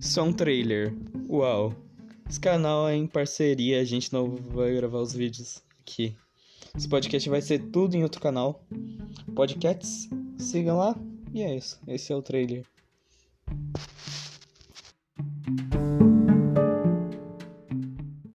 Só um trailer. Uau. Esse canal é em parceria, a gente não vai gravar os vídeos aqui. Esse podcast vai ser tudo em outro canal. Podcasts, sigam lá. E é isso. Esse é o trailer.